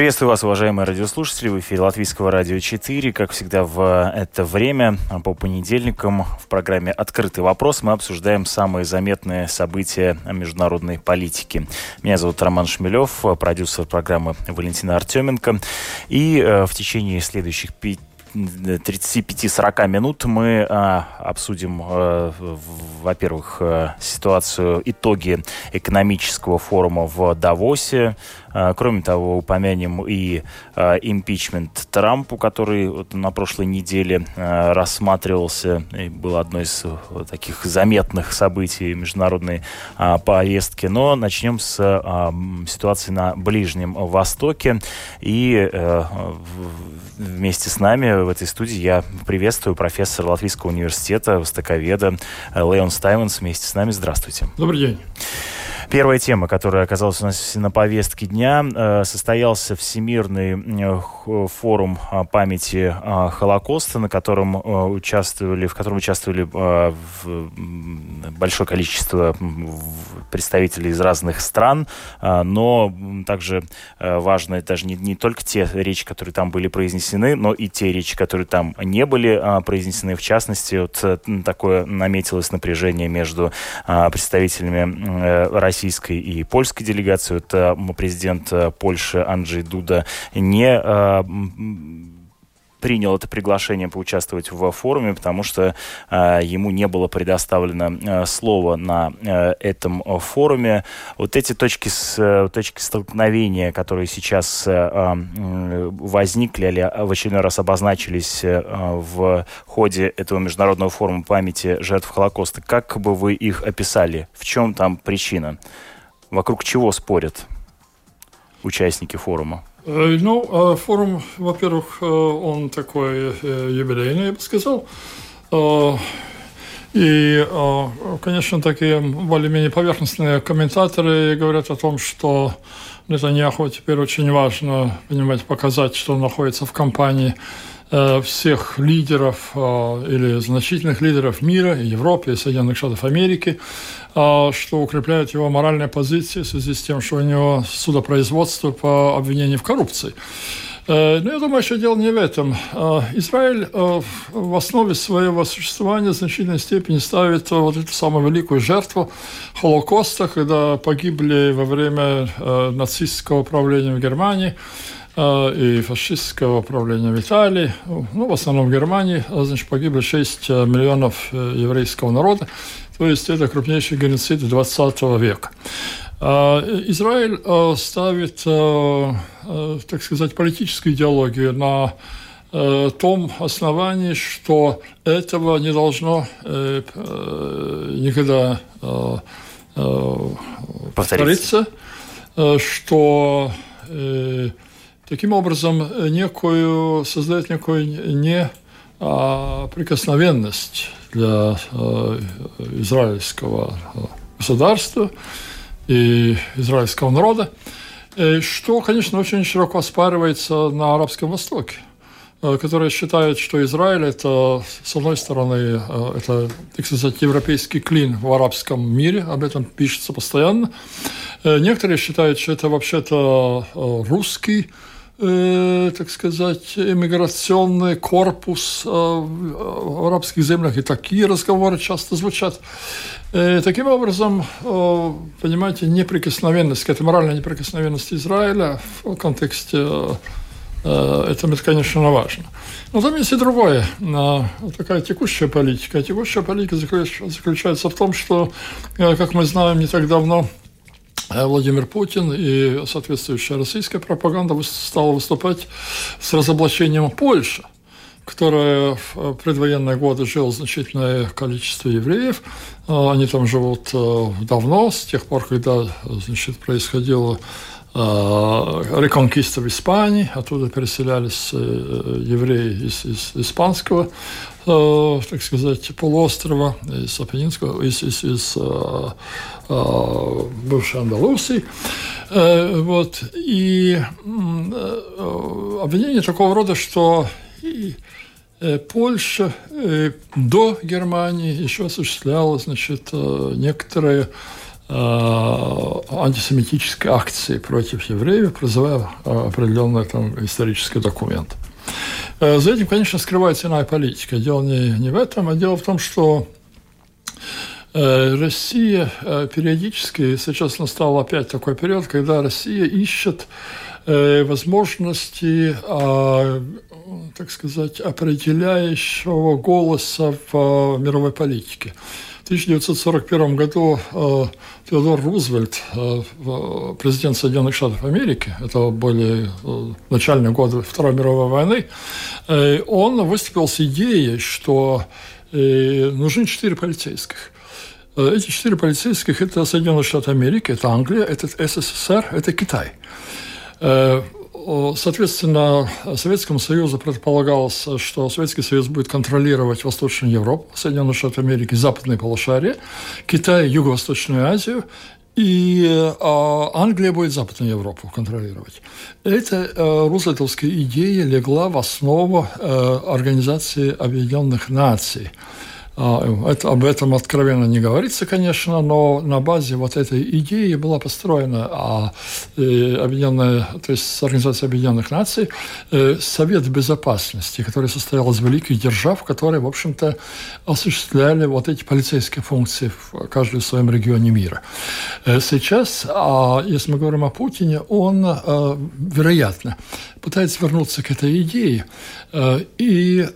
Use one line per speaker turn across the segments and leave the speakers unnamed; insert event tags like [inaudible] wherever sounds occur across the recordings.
Приветствую вас, уважаемые радиослушатели, в эфире Латвийского радио 4. Как всегда в это время, по понедельникам, в программе «Открытый вопрос» мы обсуждаем самые заметные события международной политики. Меня зовут Роман Шмелев, продюсер программы Валентина Артеменко. И э, в течение следующих пяти 35-40 минут мы а, обсудим, а, во-первых, а, ситуацию, итоги экономического форума в Давосе. А, кроме того, упомянем и а, импичмент Трампу, который вот на прошлой неделе а, рассматривался, и было одно из таких заметных событий международной повестки. Но начнем с ситуации на Ближнем Востоке. И а, вместе с нами в этой студии я приветствую профессора Латвийского университета, востоковеда э, Леон Стайвенс вместе с нами. Здравствуйте.
Добрый день.
Первая тема, которая оказалась у нас на повестке дня, э, состоялся Всемирный э, форум памяти Холокоста, на котором участвовали, в котором участвовали большое количество представителей из разных стран, но также важно даже не, не только те речи, которые там были произнесены, но и те речи, которые там не были произнесены. В частности, вот такое наметилось напряжение между представителями России российской и польской делегации. Это президент э, Польши Анджей Дуда не э, принял это приглашение поучаствовать в форуме, потому что э, ему не было предоставлено э, слово на э, этом форуме. Вот эти точки, с, э, точки столкновения, которые сейчас э, э, возникли или в очередной раз обозначились в ходе этого международного форума памяти жертв Холокоста, как бы вы их описали? В чем там причина? Вокруг чего спорят участники форума?
Э, ну, э, форум, во-первых, э, он такой юбилейный, я бы сказал. И, конечно, такие более-менее поверхностные комментаторы говорят о том, что Нетаньяху теперь очень важно, понимаете, показать, что он находится в компании всех лидеров или значительных лидеров мира, Европы, Соединенных Штатов Америки, а, что укрепляет его моральные позиции в связи с тем, что у него судопроизводство по обвинению в коррупции. Э, но я думаю, что дело не в этом. Израиль э, в основе своего существования в значительной степени ставит вот эту самую великую жертву Холокоста, когда погибли во время э, нацистского правления в Германии и фашистского правления в Италии, ну, в основном в Германии, значит, погибли 6 миллионов еврейского народа. То есть это крупнейший геноцид 20 века. А, Израиль а, ставит, а, так сказать, политическую идеологию на том основании, что этого не должно э, э, никогда повториться, что э, таким образом некую, создает некую неприкосновенность для э, израильского э, государства и израильского народа, э, что, конечно, очень широко оспаривается на Арабском Востоке которые считают, что Израиль – это, с одной стороны, это, так сказать, европейский клин в арабском мире, об этом пишется постоянно. Некоторые считают, что это вообще-то русский э, так сказать, иммиграционный корпус э, в арабских землях, и такие разговоры часто звучат. Э, таким образом, э, понимаете, неприкосновенность, какая-то моральная неприкосновенность Израиля в контексте э, это, это, конечно, важно. Но там есть и другое, такая текущая политика. Текущая политика заключается в том, что, как мы знаем, не так давно Э, Владимир Путин и соответствующая российская пропаганда стала выступать с разоблачением Польши. которое в предвоенные годы жило значительное количество евреев. Они там живут давно, с тех пор, когда значит, происходило реконкиста в Испании, оттуда переселялись евреи из, из испанского Э, так сказать, полуострова, из Апеннинского, из, из, из э, э, бывшей Андалусии. Вот. И обвинение такого рода, что Польша до Германии еще осуществляла значит, некоторые антисемитические акции против евреев, призывая определенный там исторический документ. Э, за этим, конечно, скрывается иная политика. Дело не, не в этом, а дело в том, что э, Россия э, периодически, сейчас настал опять такой период, когда Россия ищет возможности, так сказать, определяющего голоса в мировой политике. 1941 году э, Теодор Рузвельт, э, президент Соединенных Штатов Америки, это были э, начальные годы Второй мировой войны, он выступил с идеей, что нужны четыре полицейских. Эти четыре полицейских – это Соединенные Штаты Америки, это Англия, это СССР, это Китай. Соответственно, Советскому Союзу предполагалось, что Советский Союз будет контролировать Восточную Европу, Соединенные Штаты Америки, Западное полушарие, Китай, Юго-Восточную Азию и а, Англия будет Западную Европу контролировать. Эта а, рузвельтовская идея легла в основу а, Организации Объединенных Наций – это, об этом откровенно не говорится, конечно, но на базе вот этой идеи была построена а, э, объединенная, то есть Организация Объединенных Наций, э, Совет Безопасности, который состоял из великих держав, которые, в общем-то, осуществляли вот эти полицейские функции в каждом своем регионе мира. Э, сейчас, а, если мы говорим о Путине, он, вероятно, пытается вернуться к этой идее и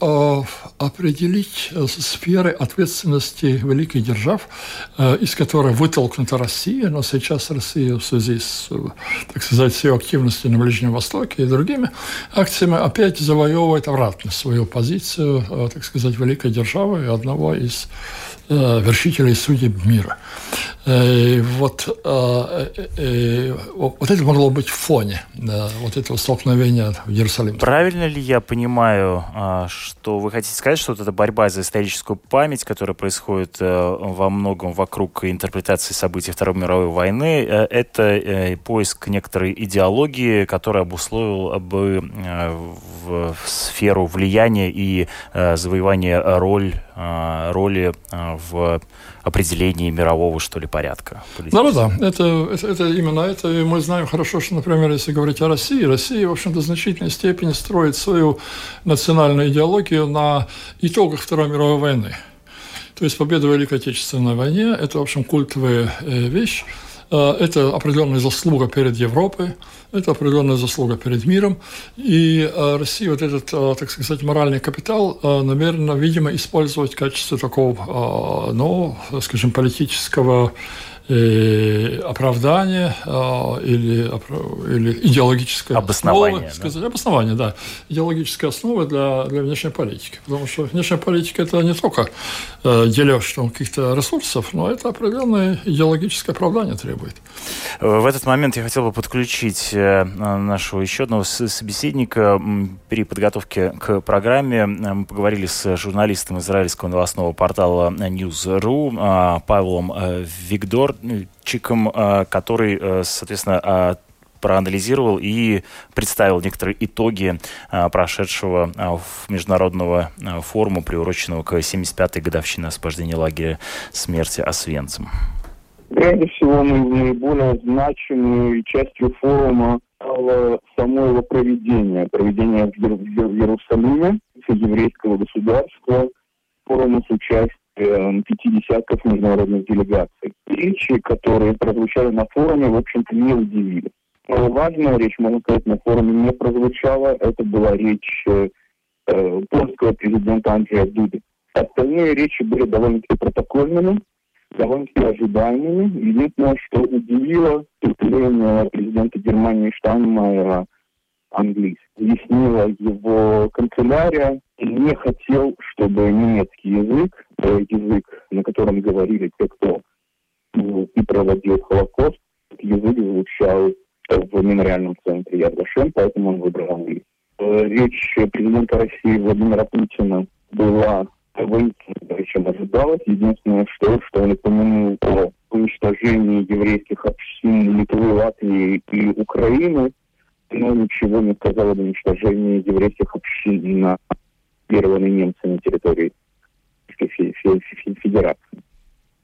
определить сферы ответственности великих держав, из которой вытолкнута Россия, но сейчас Россия в связи с, так сказать, ее активностью на Ближнем Востоке и другими акциями опять завоевывает обратно свою позицию, так сказать, великой державы и одного из вершителей судеб мира. Э, вот, э, э, вот это могло быть в фоне вот этого столкновения в Иерусалиме.
Правильно ли я понимаю, а, что вы хотите сказать, что вот эта борьба за историческую память, которая происходит во многом вокруг интерпретации событий Второй мировой войны, это поиск некоторой идеологии, которая обусловила бы в сферу влияния и завоевания роль, роли в определении мирового, что ли, порядка.
Да, это, это, это именно это. И мы знаем хорошо, что, например, если говорить о России, Россия, в общем-то, в значительной степени строит свою национальную идеологию на итогах Второй мировой войны. То есть победа в Великой Отечественной войне – это, в общем, культовая э, вещь. Э, это определенная заслуга перед Европой, это определенная заслуга перед миром. И э, Россия вот этот, э, так сказать, моральный капитал намерена, видимо, использовать в качестве такого, ну, скажем, политического э, оправдание э, или, или идеологическое
обоснование,
основа, сказать, да? обоснование, да, идеологическая основа для, для внешней политики. Потому что внешняя политика – это не только э, дележ каких-то ресурсов, но это определенное идеологическое оправдание требует.
В этот момент я хотел бы подключить э, нашего еще одного собеседника. При подготовке к программе мы поговорили с журналистом израильского новостного портала News.ru а, Павлом э, Вигдор чиком, а, который, э, соответственно, а, проанализировал и представил некоторые итоги а, прошедшего международного форума, приуроченного к 75-й годовщине освобождения лагеря смерти Освенцим.
Прежде всего, наиболее значимой частью форума стало само его проведение. Проведение в Иерусалиме, еврейского государства, форума с участием Э, пяти десятков международных делегаций. Речи, которые прозвучали на форуме, в общем-то, не удивили. Но важная речь, можно сказать, на форуме не прозвучала. Это была речь э, э польского президента Анджея Дуды. Остальные речи были довольно-таки протокольными, довольно-таки ожидаемыми. Единственное, что удивило выступление президента Германии Штайнмайера английский. Объяснила его канцелярия. Не хотел, чтобы немецкий язык, язык, на котором говорили те, кто и проводил Холокост, язык звучал в мемориальном центре Яд поэтому он выбрал английский. Э, речь президента России Владимира Путина была воинственной, чем ожидалось. Единственное, что, что он упомянул о уничтожении еврейских общин Литвы, Латвии и Украины, но ничего не сказал об уничтожении еврейских общин на оккупированной немцами территории Федерации.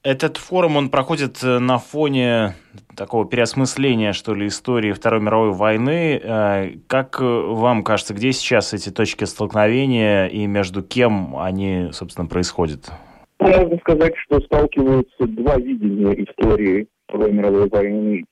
Этот форум, он проходит э, на фоне такого переосмысления, что ли, истории Второй мировой войны. Э, как э, вам кажется, где сейчас эти точки столкновения и между кем они, собственно, происходят?
Можно сказать, что сталкиваются два видения истории Второй мировой войны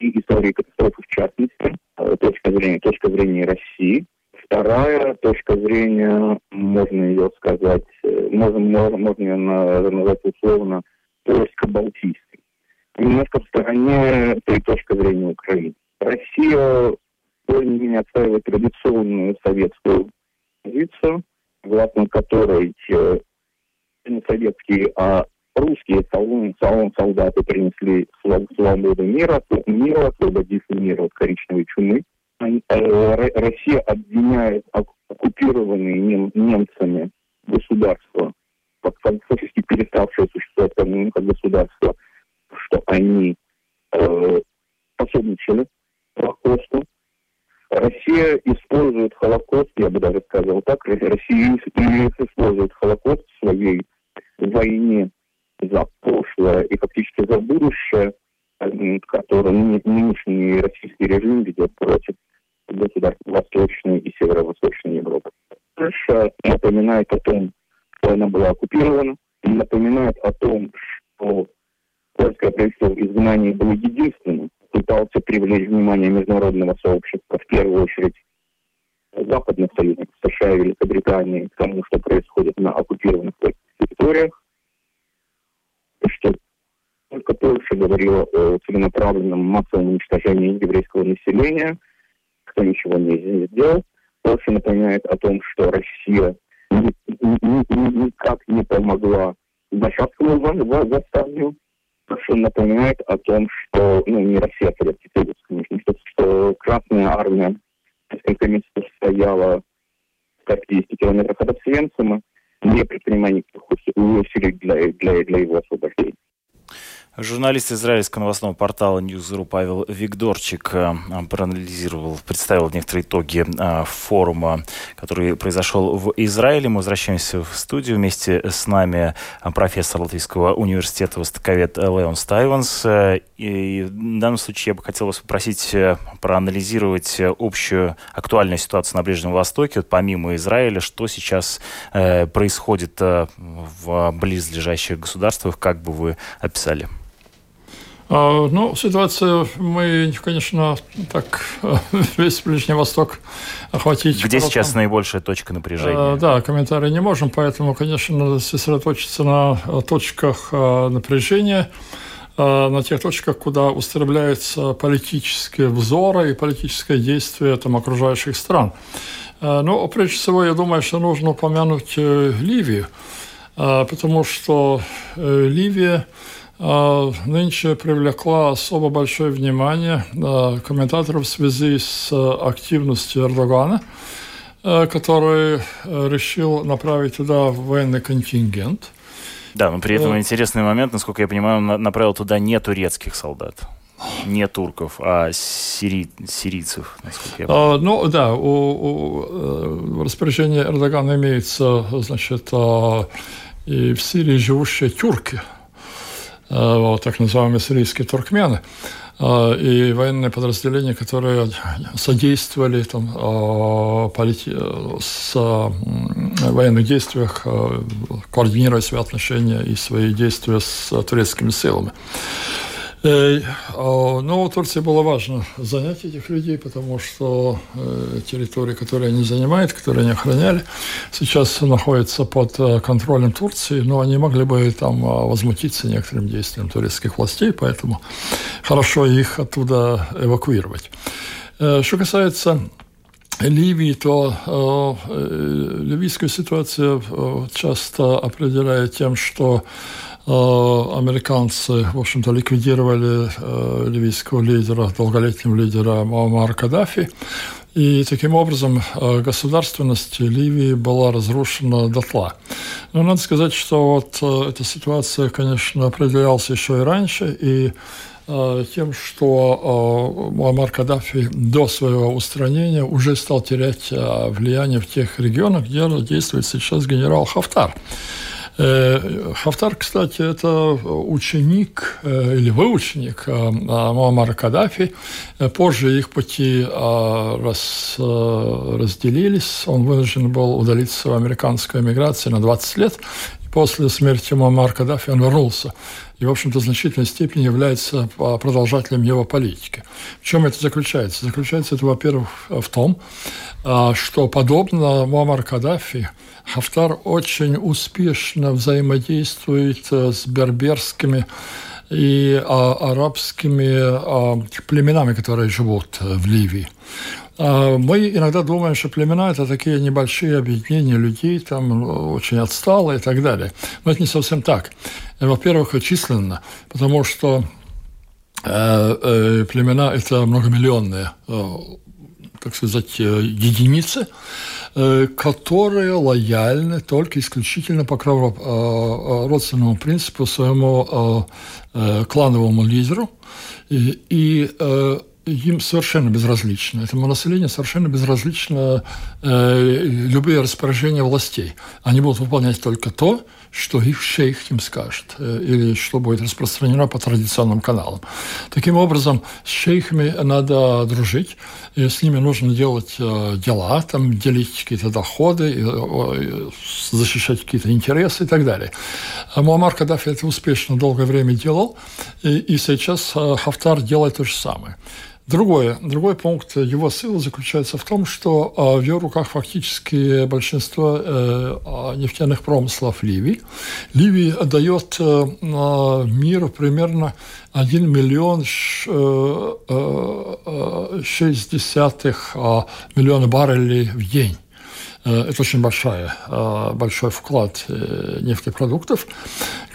и истории катастрофы в частности. Точка зрения, точка зрения России. Вторая точка зрения, можно ее сказать, можно, можно ее назвать условно, польско-балтийской. Немножко в стороне той точки зрения Украины. Россия более-менее отстаивает традиционную советскую позицию, главным которой э, не советские, а русские солдаты принесли свободу мира, мира, освободив мир от коричневой чумы. Э, Россия обвиняет оккупированные нем, немцами государства, фактически переставшие существовать как государство, что они э, пособничали Холокосту. Россия использует Холокост, я бы даже сказал так, Россия использует Холокост в своей войне за прошлое и фактически за будущее, которое нынешний российский режим ведет против государств Восточной и Северо-Восточной Европы. Польша напоминает о том, что она была оккупирована, напоминает о том, что польское правительство в изгнании было единственным, пытался привлечь внимание международного сообщества, в первую очередь западных союзников США и Великобритании, к тому, что происходит на оккупированных территориях, что только Польша говорила о целенаправленном массовом уничтожении еврейского населения, кто ничего не сделал. Польша напоминает о том, что Россия никак не помогла Варшавскому восстанию, что напоминает о том, что, ну, не Россия, а Советский Союз, конечно, что, что Красная Армия несколько месяцев стояла в 50 километрах от Освенцима, не предпринимая никаких усилий для, для, для его освобождения.
Журналист израильского новостного портала Newsru Павел Викторчик э, проанализировал, представил некоторые итоги э, форума, который произошел в Израиле. Мы возвращаемся в студию. Вместе с нами э, профессор Латвийского университета, востоковед Леон Стайванс. И в данном случае я бы хотел вас попросить проанализировать общую актуальную ситуацию на Ближнем Востоке, вот помимо Израиля, что сейчас происходит в близлежащих государствах, как бы вы описали?
А, ну, ситуацию мы, конечно, так [laughs] весь Ближний Восток охватить.
Где сейчас наибольшая точка напряжения?
Да, комментарии не можем, поэтому, конечно, надо сосредоточиться на точках напряжения, на тех точках, куда устремляются политические взоры и политическое действие там, окружающих стран. Ну, прежде всего, я думаю, что нужно упомянуть э, Ливию, потому что э, Ливия а, нынче привлекла особо большое внимание комментаторов в связи с активностью Эрдогана, э, который э, решил направить туда военный контингент.
Да, но при этом э, интересный момент, насколько я понимаю, он направил туда не турецких солдат не турков, а сири... сирийцев, насколько я
понимаю. А, ну, да, у, у распоряжения Эрдогана имеется, значит, и в Сирии живущие тюрки – Э, вот, так называемые сирийские туркмены э, и военные подразделения, которые содействовали там, э, полити... с военных действиях, координируя свои отношения и свои действия с турецкими силами. Э, а, но Турции было важно занять этих людей, потому что э, территории, которые они занимают, которые они охраняли, сейчас находятся под э, контролем Турции, но они могли бы там возмутиться некоторым действиям турецких властей, поэтому хорошо их оттуда эвакуировать. Что касается Ливии, то ливийская ситуация часто определяет тем, что американцы, в общем-то, ликвидировали ливийского лидера, долголетнего лидера Муаммара Каддафи. И таким образом государственность Ливии была разрушена дотла. Но надо сказать, что вот эта ситуация, конечно, определялась еще и раньше, и Э, тем, что э, Муаммар Каддафи до своего устранения уже стал терять э, влияние в тех регионах, где действует сейчас генерал Хафтар. Хафтар, кстати, это ученик или выученик Муаммара Каддафи. Позже их пути раз, разделились. Он вынужден был удалиться в американскую эмиграцию на 20 лет. После смерти Муаммара Каддафи он вернулся и, в общем-то, в значительной степени является а, продолжателем его политики. В чем это заключается? Заключается это, во-первых, в том, а, что, подобно Муаммар Каддафи, Хафтар очень успешно взаимодействует э, с берберскими и а, арабскими племенами, которые живут э, в Ливии. А, мы иногда думаем, что племена – это такие небольшие объединения людей, там очень отсталые и так далее. Но это не совсем так. Во-первых, численно, потому что э, э, племена – это многомиллионные, э, так сказать, единицы, которые лояльны только исключительно по родственному принципу своему клановому лидеру. И, и им совершенно безразлично, этому населению совершенно безразлично э, любые распоряжения властей. Они будут выполнять только то, что их шейх им скажет, э, или что будет распространено по традиционным каналам. Таким образом, с шейхами надо дружить, и с ними нужно делать э, дела, там, делить какие-то доходы, э, защищать какие-то интересы и так далее. А Муаммар Каддафи это успешно долгое время делал, и, и сейчас Хафтар делает то же самое. Другое, другой пункт его силы заключается в том, что а, в его руках фактически большинство э, а, нефтяных промыслов Ливии. Ливия дает э, миру примерно 1 миллион 6 десятых миллиона баррелей в день. Э, это очень большая, большой вклад нефтепродуктов,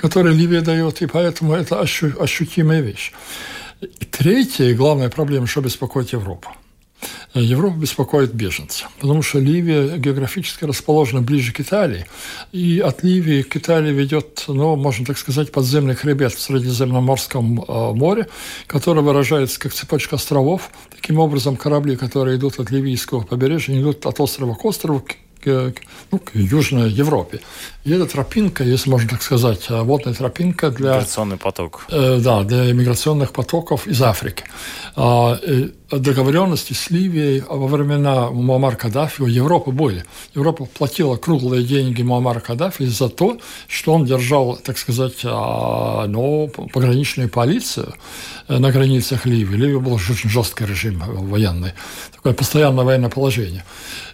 который Ливия дает, и поэтому это ощутимая вещь. Третья и главная проблема, что беспокоит Европу. Европа беспокоит беженцы, потому что Ливия географически расположена ближе к Италии, и от Ливии к Италии ведет, ну, можно так сказать, подземный хребет в Средиземноморском э, море, который выражается как цепочка островов. Таким образом, корабли, которые идут от ливийского побережья, идут от острова к острову, к, ну, к Южной Европе. И эта тропинка, если можно так сказать, э, водная тропинка для...
Миграционный поток.
Э, да, для миграционных потоков из Африки. А, э, договоренности с Ливией во времена Муаммара Каддафи у Европы были. Европа платила круглые деньги Муаммара Каддафи за то, что он держал, так сказать, а, ну, пограничную полицию э, на границах Ливии. Ливия был очень жесткий режим военный, такое постоянное военное положение.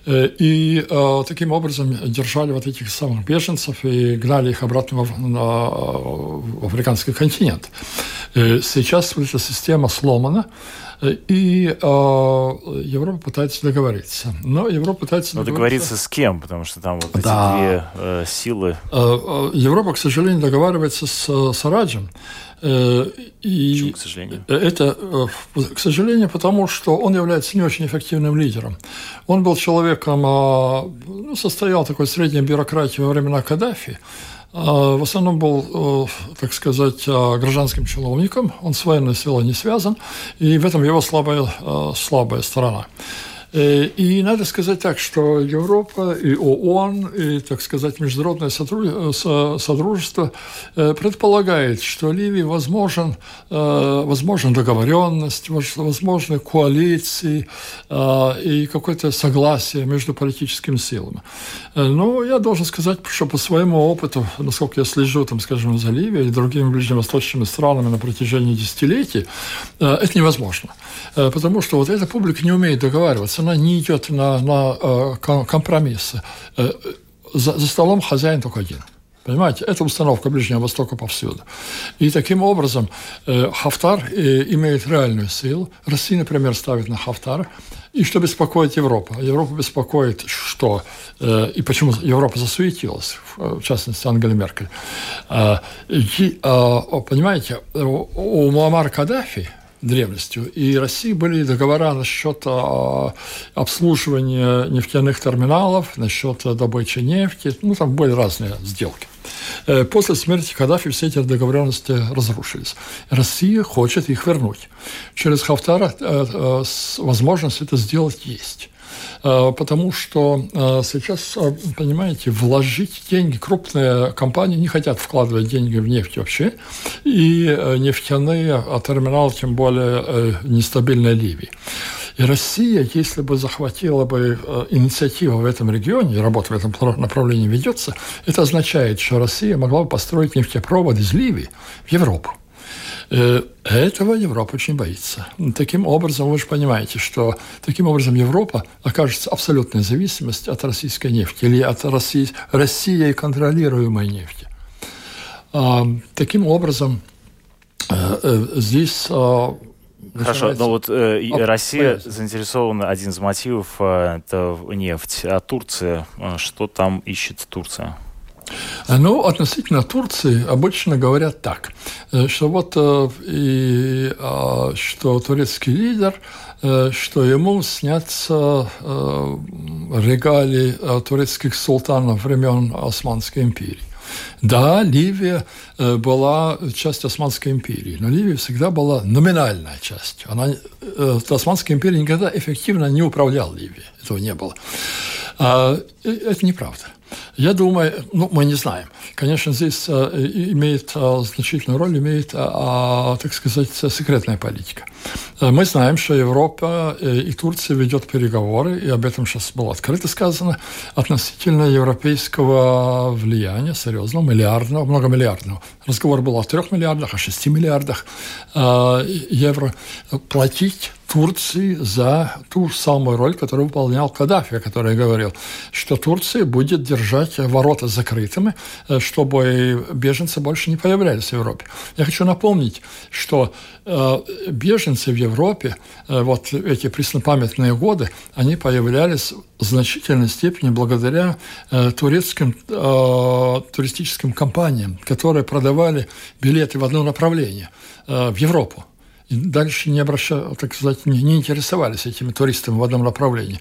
Э, и э, таким образом держали вот этих самых беженцев и гнали их обратно в африканский континент. Сейчас эта система сломана, и э, Европа пытается договориться. Но Европа пытается
Но договориться... договориться с кем? Потому что там вот эти
да.
две э, силы.
Э, э, Европа, к сожалению, договаривается с Сараджем.
Э, и Почему, к сожалению?
Это, к сожалению, потому что он является не очень эффективным лидером. Он был человеком, ну, состоял такой средней бюрократии во времена Каддафи, в основном был, э, так сказать, а, гражданским чиновником, он с военной силой не связан, и в этом его слабая, э, слабая сторона. Э, и надо сказать так, что Европа и ООН, и, так сказать, международное содружество э, предполагает, что Ливии возможен, э, возможна договоренность, возможны коалиции и какое-то согласие между политическими силами. Но я должен сказать, что по своему опыту, насколько я слежу, там, скажем, за Ливией и другими ближневосточными странами на протяжении десятилетий, это невозможно. Потому что вот эта публика не умеет договариваться она не идет на, на э, компромиссы. Э, за, за столом хозяин только один. Понимаете, это установка Ближнего Востока повсюду. И таким образом э, Хафтар э, имеет реальную силу. Россия, например, ставит на Хафтар. И что беспокоит Европа? Европа беспокоит, что... Э, и почему Европа засуетилась, в частности, Ангела Меркель. Э, э, понимаете, у Муаммара Каддафи древностью. И России были договора насчет а, обслуживания нефтяных терминалов, насчет добычи нефти. Ну, там были разные сделки. Э, после смерти Каддафи все эти договоренности разрушились. Россия хочет их вернуть. Через Хафтара э, э, возможность это сделать есть. Потому что сейчас, понимаете, вложить деньги, крупные компании не хотят вкладывать деньги в нефть вообще, и нефтяные а терминалы, тем более нестабильной Ливии. И Россия, если бы захватила бы э, инициативу в этом регионе, работа в этом направлении ведется, это означает, что Россия могла бы построить нефтепровод из Ливии в Европу. Э, этого Европа очень боится. Таким образом, вы же понимаете, что таким образом Европа окажется в абсолютной зависимости от российской нефти или от России, Россией контролируемой нефти. А, таким образом, э, здесь а,
Хорошо, но вот э, Оп, Россия понятно. заинтересована, один из мотивов э, это нефть. А Турция, э, что там ищет Турция?
Ну, относительно Турции обычно говорят так, э, что вот э, и, а, что турецкий лидер, что ему снятся регалии турецких султанов времен Османской империи. Да, Ливия э, была частью Османской империи, но Ливия всегда была номинальная часть. Она, э, Османская империя никогда эффективно не управляла Ливией. Этого не было. А, это неправда. Я думаю, ну, мы не знаем. Конечно, здесь э, имеет э, значительную роль, имеет, э, э, так сказать, секретная политика. Э, мы знаем, что Европа э, и Турция ведет переговоры, и об этом сейчас было открыто сказано, относительно европейского влияния, серьезного, миллиардного, многомиллиардного. Разговор был о трех миллиардах, о шести миллиардах э, евро. Платить Турции за ту самую роль, которую выполнял Каддафи, я говорил, что Турция будет держать ворота закрытыми, э, чтобы беженцы больше не появлялись в Европе. Я хочу напомнить, что э, беженцы в Европе, э, вот эти преснопамятные годы, они появлялись в значительной степени благодаря турецким туристическим компаниям, которые продавали билеты в одно направление в Европу и дальше не обращали, так сказать, не, не интересовались этими туристами в одном направлении.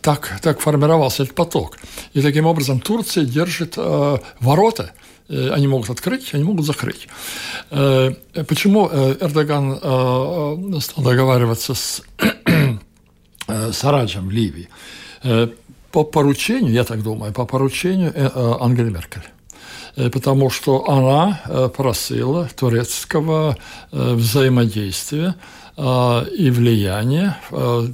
Так, так формировался этот поток. И таким образом Турция держит э, ворота, э, они могут открыть, они могут закрыть. Э, почему э, Эрдоган стал договариваться с Сараджем в Ливии? По поручению, я так думаю, по поручению Ангели Меркель. Э, потому что она э, просила турецкого э, взаимодействия и влияния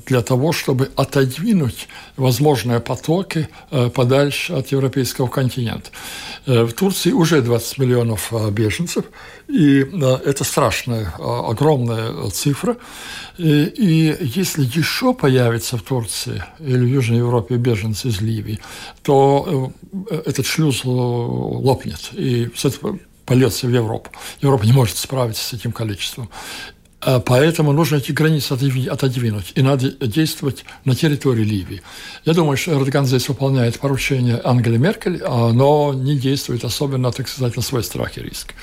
для того, чтобы отодвинуть возможные потоки подальше от европейского континента. В Турции уже 20 миллионов беженцев, и это страшная, огромная цифра. И, если еще появится в Турции или в Южной Европе беженцы из Ливии, то этот шлюз лопнет, и польется в Европу. Европа не может справиться с этим количеством. А поэтому нужно эти границы отодвинуть, и надо действовать на территории Ливии. Я думаю, что Эрдоган здесь выполняет поручение Ангели Меркель, а, но не действует особенно, так сказать, на свой страх и риск.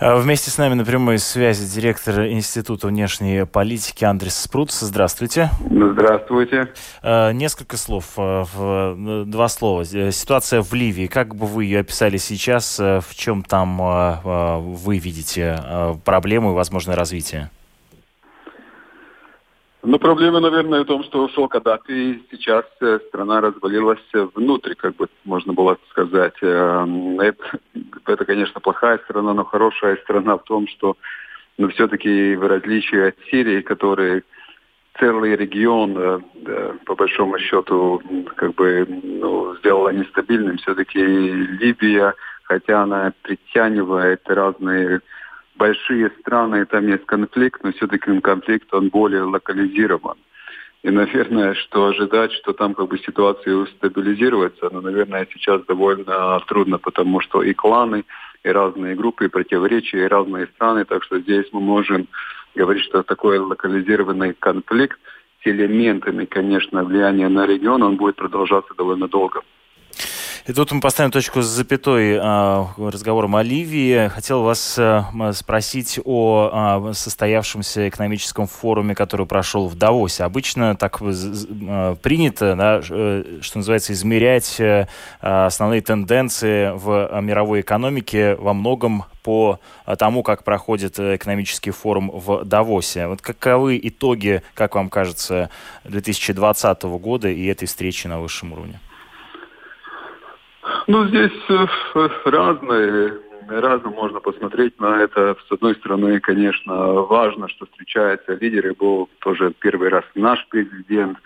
А, вместе с нами на прямой связи директор Института внешней политики Андрес Спруц. Здравствуйте.
Здравствуйте.
А, несколько слов, а, два слова. Э, ситуация в Ливии, как бы вы ее описали сейчас, в чем там вы видите проблемы и возможное развитие?
Ну, проблема, наверное, в том, что ушел Каддафи, сейчас э, страна развалилась внутрь, как бы можно было сказать. Эм, это, это, конечно, плохая страна, но хорошая страна в том, что ну, все-таки в различие от Сирии, который целый регион, э, по большому счету, как бы ну, сделала нестабильным, все-таки Ливия, хотя она притягивает разные большие страны, там есть конфликт, но все-таки конфликт, он более локализирован. И, наверное, что ожидать, что там как бы ситуация стабилизируется, но, наверное, сейчас довольно трудно, потому что и кланы, и разные группы, и противоречия, и разные страны, так что здесь мы можем говорить, что такой локализированный конфликт с элементами, конечно, влияния на регион, он будет продолжаться довольно долго.
И тут мы поставим точку с запятой э, разговором о Ливии. Хотел вас э, спросить о э, состоявшемся экономическом форуме, который прошел в Давосе. Обычно так э, принято, да, э, что называется, измерять э, основные тенденции в мировой экономике во многом по тому, как проходит экономический форум в Давосе. Вот каковы итоги, как вам кажется, 2020 года и этой встречи на высшем уровне?
Ну, здесь э, разные, разно можно посмотреть на это. С одной стороны, конечно, важно, что встречаются лидеры. Был тоже первый раз наш президент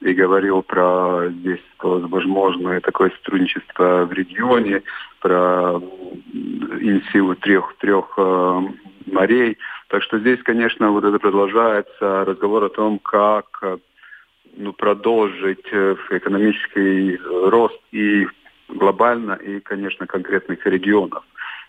и говорил про здесь возможное такое сотрудничество в регионе, про инициативу трех, трех э, морей. Так что здесь, конечно, вот это продолжается разговор о том, как ну, продолжить э, экономический рост и глобально и, конечно, конкретных регионов.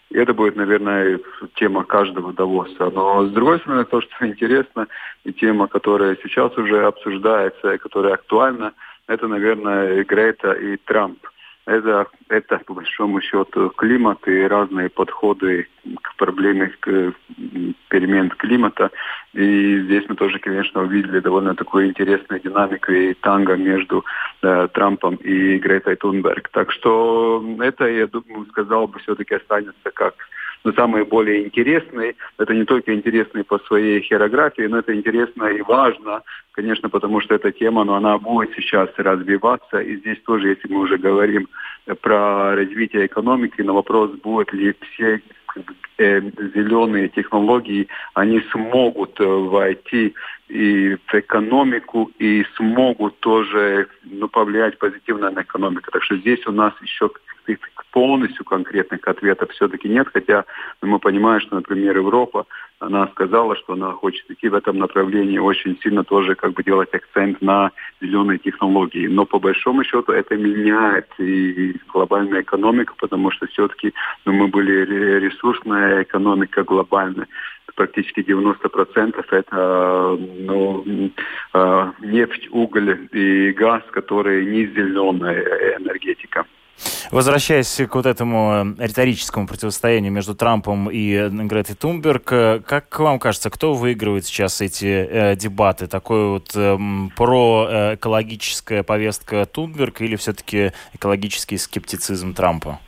И это будет, наверное, тема каждого Давоса. Но, с другой стороны, то, что интересно, и тема, которая сейчас уже обсуждается, и которая актуальна, это, наверное, Грета и Трамп – это, это по большому счету климат и разные подходы к проблеме к перемен климата. И здесь мы тоже, конечно, увидели довольно такую интересную динамику и танго между э, Трампом и Гретой Тунберг. Так что это, я думаю, сказал бы, все-таки останется как но самые более интересные. Это не только интересные по своей хирографии, но это интересно и важно, конечно, потому что эта тема, но она будет сейчас развиваться. И здесь тоже, если мы уже говорим про развитие экономики, на вопрос, будут ли все э, зеленые технологии, они смогут э, войти и в экономику, и смогут тоже ну, повлиять позитивно на экономику. Так что здесь у нас еще полностью конкретных ответов все-таки нет, хотя мы понимаем, что, например, Европа, она сказала, что она хочет идти в этом направлении очень сильно тоже как бы делать акцент на зеленые технологии. Но по большому счету это меняет и глобальную экономику, потому что все-таки ну, мы были ресурсная экономика глобальная практически 90% это ну, э, нефть, уголь и газ, которые не зеленая энергетика.
Возвращаясь к вот этому риторическому противостоянию между Трампом и Гретой Тунберг, э, как вам кажется, кто выигрывает сейчас эти э, дебаты? Такой вот э, проэкологическая повестка Тунберг или все-таки экологический скептицизм Трампа?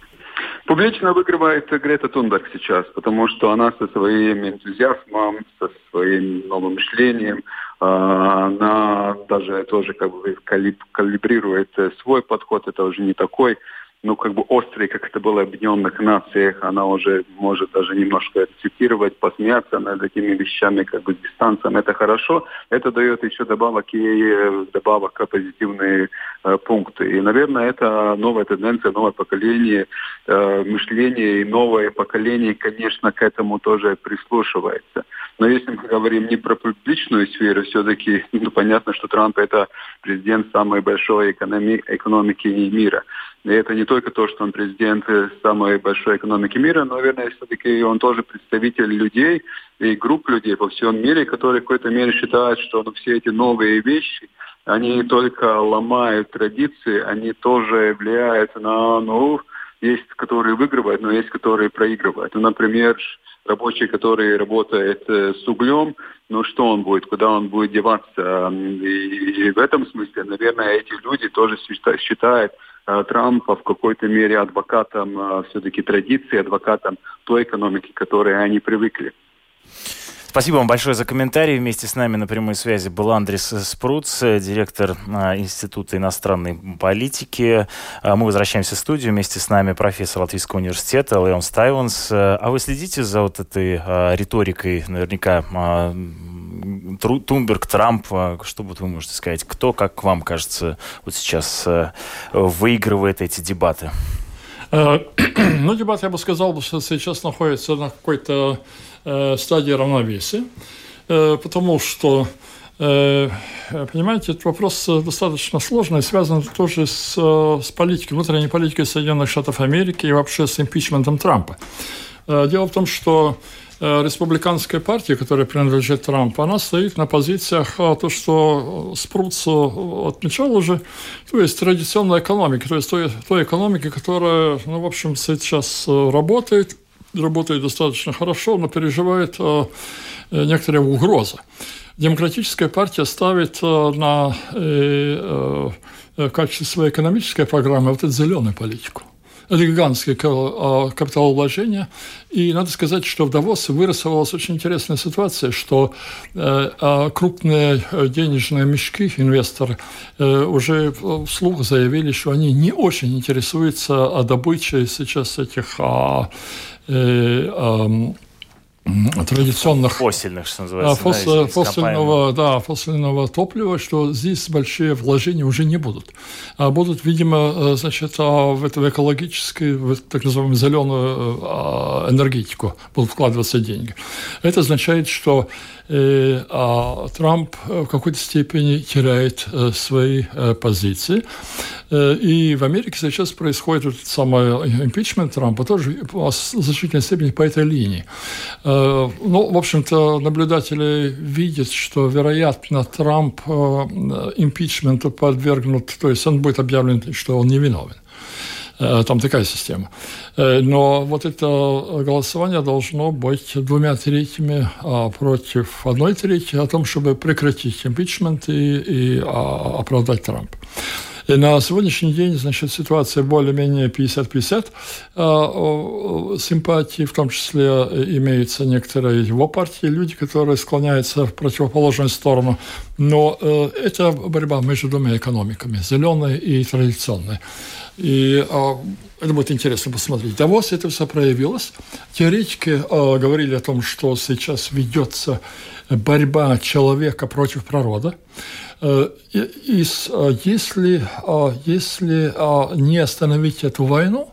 Публично выигрывает Грета Тунберг сейчас, потому что она со своим энтузиазмом, со своим новым мышлением, э, она даже тоже как бы калибрирует свой подход. Это уже не такой ну, как бы острый, как это было в Объединенных Нациях, она уже может даже немножко цитировать, посмеяться над этими вещами, как бы с дистанцией. Это хорошо. Это дает еще добавок и добавок позитивные э, пункты. И, наверное, это новая тенденция, новое поколение э, мышления и новое поколение, конечно, к этому тоже прислушивается. Но если мы говорим не про публичную сферу, все-таки ну, понятно, что Трамп это президент самой большой экономи- экономики мира. И это не только то, что он президент самой большой экономики мира, но, наверное, все-таки он тоже представитель людей и групп людей по всем мире, которые в какой-то мере считают, что ну, все эти новые вещи, они только ломают традиции, они тоже влияют на, ну, есть, которые выигрывают, но есть, которые проигрывают. Ну, например, рабочий, который работает э, с углем, ну что он будет, куда он будет деваться. И, в этом смысле, наверное, эти люди тоже считают э, Трампа в какой-то мере адвокатом э, все-таки традиции, адвокатом той экономики, к которой они привыкли.
Спасибо вам большое за комментарий. Вместе с нами на прямой связи был Андрес Спруц, директор а, Института иностранной политики. Мы возвращаемся в студию. Вместе с нами профессор Латвийского университета Леон Стайванс. А вы следите за вот этой риторикой, наверняка, Тунберг, Трамп, что вот вы можете сказать? Кто, как вам кажется, вот сейчас выигрывает эти дебаты? [clears throat]
Ну, дебат, я бы сказал, что сейчас находится на какой-то э, стадии равновесия, э, потому что Понимаете, этот вопрос достаточно сложный, связан тоже с, с политикой, внутренней политикой Соединенных Штатов Америки и вообще с импичментом Трампа. Дело в том, что Э, республиканская партия, которая принадлежит Трампу, она стоит на позициях а, то, что Спруц отмечал уже, то есть традиционная экономика, то есть той, той экономики, которая, ну, в общем, сейчас э, работает, работает достаточно хорошо, но переживает э, некоторые угрозы. Демократическая партия ставит на в качестве своей экономической программы вот эту зеленую политику гигантские а, капиталовложения. И надо сказать, что в Давосе вырисовалась очень интересная ситуация, что э, а, крупные денежные мешки, инвесторы, э, уже вслух заявили, что они не очень интересуются добычей сейчас этих а, э, традиционных
фосильных, что называется,
фос, да, фосильного, да, фосильного топлива, что здесь большие вложения уже не будут, а будут, видимо, э, значит, а в эту экологическую, в так называемую зеленую а, энергетику будут вкладываться деньги. Это означает, что э, а Трамп в какой-то степени теряет э, свои позиции, и в Америке сейчас происходит этот самый импичмент Трампа тоже в значительной степени по этой линии. Э, ну, в общем-то, наблюдатели видят, что, вероятно, Трамп э, импичменту подвергнут, то есть он будет объявлен, что он невиновен. Э, там такая система. Но вот это голосование должно быть двумя третьими а, против одной трети о том, чтобы прекратить импичмент и, и а, оправдать Трампа. И на сегодняшний день, значит, ситуация более-менее 50-50. А, симпатии, в том числе, имеются некоторые его партии, люди, которые склоняются в противоположную сторону. Но э, это борьба между двумя экономиками, зеленой и традиционной. И а, это будет интересно посмотреть. Давос это все проявилось. Теоретики э, говорили о том, что сейчас ведется борьба человека против природы. Э, и, если, э, если э, не остановить эту войну,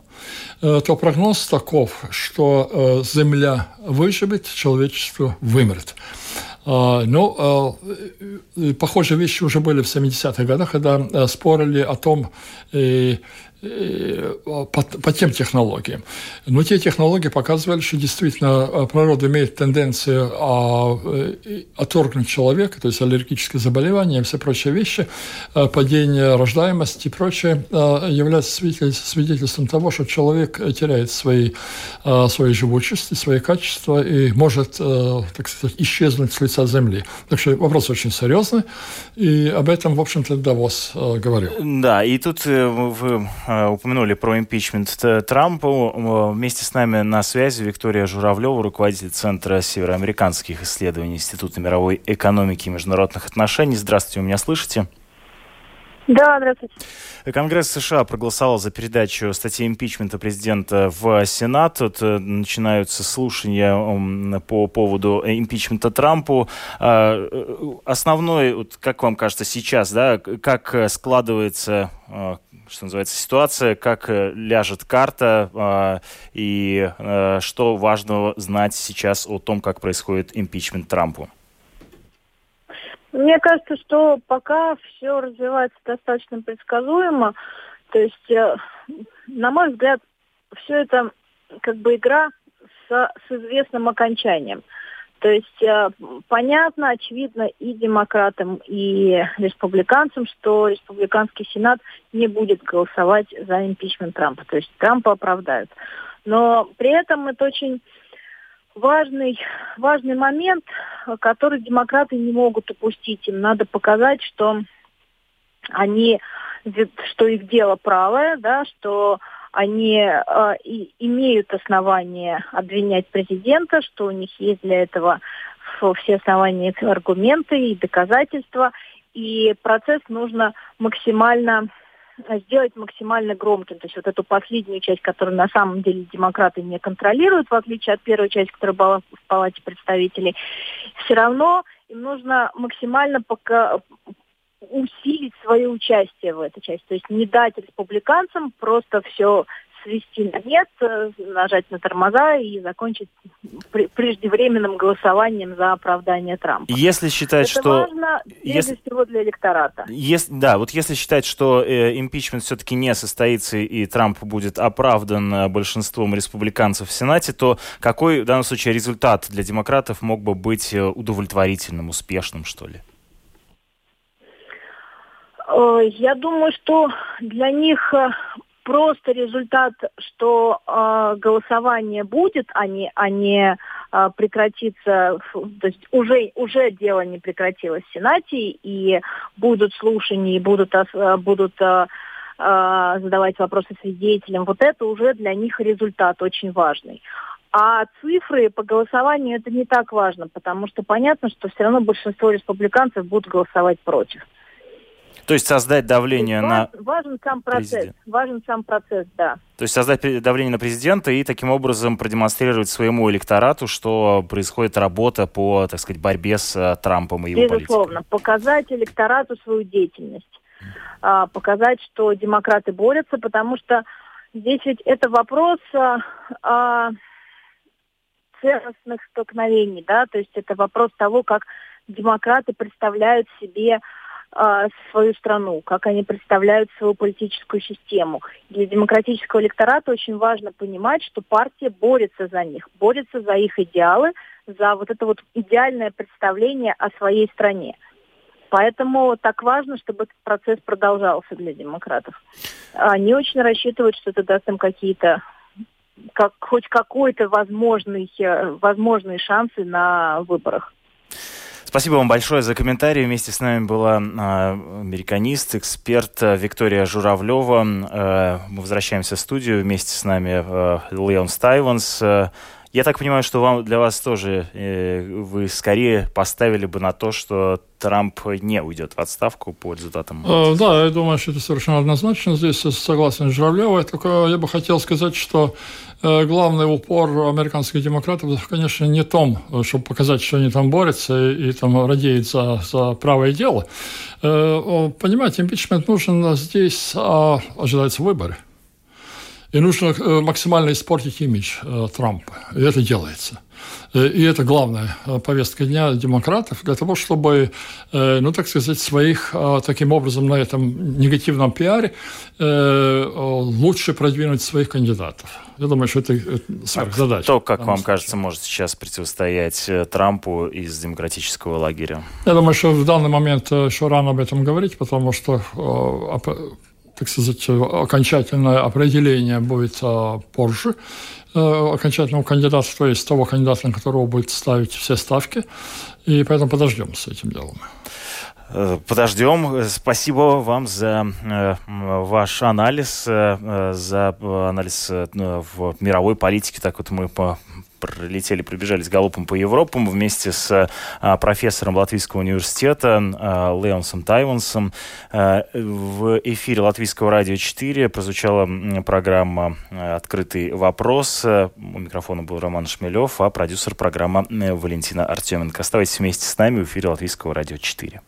то прогноз таков, что Земля выживет, человечество вымрет. Но похожие вещи уже были в 70-х годах, когда спорили о том, по, по тем технологиям. Но те технологии показывали, что действительно э, природа имеет тенденцию а, э, отторгнуть человека, то есть аллергические заболевания и все прочие вещи, падение рождаемости и прочее являются свидетельством того, что человек теряет свои, свои живучести, свои качества и может, так сказать, исчезнуть с лица Земли. Так что вопрос очень серьезный, и об этом, в общем-то, Давос говорил.
Да, и тут Э, упомянули про импичмент Трампа. Вместе с нами на связи Виктория Журавлева, руководитель Центра североамериканских исследований Института мировой экономики и международных отношений. Здравствуйте, вы меня слышите?
Да, здравствуйте.
Конгресс США проголосовал за передачу статьи импичмента президента в Сенат. Тут э, начинаются слушания по поводу импичмента Трампу. А, э, основной, как вам кажется сейчас, да, как складывается что называется, ситуация, как э, ляжет карта а, и э, что важно знать сейчас о том, как происходит импичмент Трампу?
Мне кажется, что пока все развивается достаточно предсказуемо. То есть, э, на мой взгляд, все это как бы игра с, с известным окончанием. То есть э, понятно, очевидно и демократам, и республиканцам, что республиканский сенат не будет голосовать за импичмент Трампа. То есть Трампа оправдают. Но при этом это очень важный, важный момент, который демократы не могут упустить. Им надо показать, что они, что их дело правое, да, что они э, и имеют основания обвинять президента, что у них есть для этого все основания, аргументы и доказательства, и процесс нужно максимально сделать максимально громким. То есть вот эту последнюю часть, которую на самом деле демократы не контролируют, в отличие от первой части, которая была в Палате представителей, все равно им нужно максимально пока усилить свое участие в этой части. То есть не дать республиканцам просто все свести на нет, э, нажать на тормоза и закончить преждевременным голосованием за оправдание Трампа.
Если считать,
Это
что...
важно, если... всего, для электората.
Если, да, вот если считать, что э, импичмент все-таки не состоится и Трамп будет оправдан э, большинством республиканцев в Сенате, то какой в данном случае результат для демократов мог бы быть э, удовлетворительным, успешным, что ли?
Я думаю, что для них просто результат, что э, голосование будет, а не, а не э, прекратится, то есть уже, уже дело не прекратилось в Сенате, и будут слушания, и будут, э, будут э, задавать вопросы свидетелям. Вот это уже для них результат очень важный. А цифры по голосованию это не так важно, потому что понятно, что все равно большинство республиканцев будут голосовать против.
То есть создать давление
есть,
на...
Важен сам процесс, президент. важен сам процесс, да.
То есть создать давление на президента и таким образом продемонстрировать своему электорату, что происходит работа по, так сказать, борьбе с э, Трампом и его
Безусловно, политикой. Безусловно, показать электорату свою деятельность, а, показать, что демократы борются, потому что здесь ведь это вопрос а, а, ценностных столкновений, да, то есть это вопрос того, как демократы представляют себе свою страну, как они представляют свою политическую систему. Для демократического электората очень важно понимать, что партия борется за них, борется за их идеалы, за вот это вот идеальное представление о своей стране. Поэтому так важно, чтобы этот процесс продолжался для демократов. Они очень рассчитывают, что это даст им какие-то как, хоть какой-то возможный, э, возможные шансы на выборах.
Спасибо вам большое за комментарий. Вместе с нами была э, американист, эксперт э, Виктория Журавлева. Э, мы возвращаемся в студию. Вместе с нами э, Леон Стайванс. Э, я так понимаю, что вам, для вас тоже э, вы скорее поставили бы на то, что Трамп не уйдет в отставку по результатам?
Э, да, я думаю, что это совершенно однозначно. Здесь согласен с Журавлевой. Только я бы хотел сказать, что э, главный упор американских демократов, конечно, не том, чтобы показать, что они там борются и, и там радеют за, за правое дело. Э, понимаете, импичмент нужен здесь, а ожидаются выборы. И нужно э, максимально испортить имидж э, Трампа. И это делается. Э, и это главная повестка дня демократов для того, чтобы, ну, так сказать, своих таким образом на этом негативном пиаре лучше продвинуть своих кандидатов. Я думаю, что это сверхзадача.
Кто, как вам кажется, может сейчас противостоять Трампу из демократического лагеря?
Я думаю, что в данный момент еще рано об этом говорить, потому что так сказать, окончательное определение будет а, позже э, окончательного кандидата, то есть того кандидата, на которого будет ставить все ставки. И поэтому подождем с этим делом.
Э, подождем. Спасибо вам за э, ваш анализ, за анализ в мировой политике. Так вот мы пролетели, пробежались галопом по Европам вместе с а, профессором Латвийского университета а, Леонсом Тайвансом. А, в эфире Латвийского радио 4 прозвучала программа «Открытый вопрос». У микрофона был Роман Шмелев, а продюсер программы Валентина Артеменко. Оставайтесь вместе с нами в эфире Латвийского радио 4.